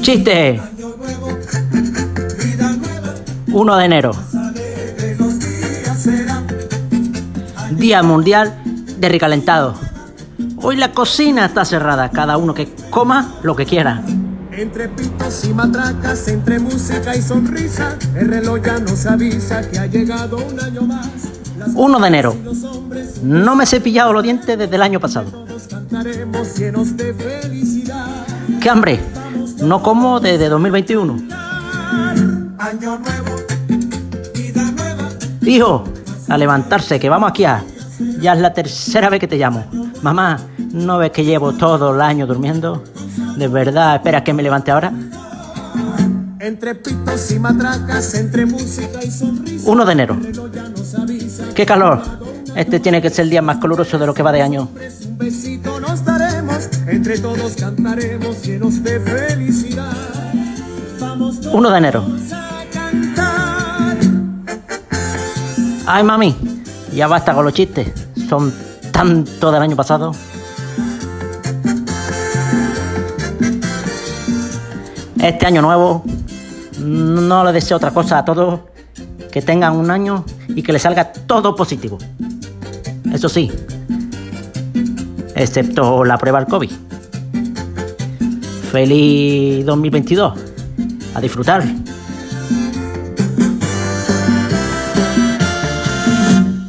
Chiste. 1 de enero. Día Mundial de Recalentado. Hoy la cocina está cerrada, cada uno que coma lo que quiera. Entre pitos y matracas, entre música y sonrisa, el reloj ya nos avisa que ha llegado un año más. 1 de enero. No me he cepillado los dientes desde el año pasado. ¡Qué hambre! No como desde 2021. Año nuevo, vida nueva. Hijo, a levantarse, que vamos aquí a... Ya es la tercera vez que te llamo. Mamá, ¿no ves que llevo todo el año durmiendo? ¿De verdad esperas que me levante ahora? Entre pitos y matracas, entre música y sonrisa, 1 de enero. ¡Qué calor! Este tiene que ser el día más caluroso de lo que va de año. Un besito nos daremos, entre todos cantaremos llenos de felicidad. Vamos todos 1 de enero. Ay, mami, ya basta con los chistes. Son tanto del año pasado. Este año nuevo no le deseo otra cosa a todos que tengan un año y que les salga todo positivo. Eso sí, excepto la prueba del COVID. Feliz 2022. A disfrutar.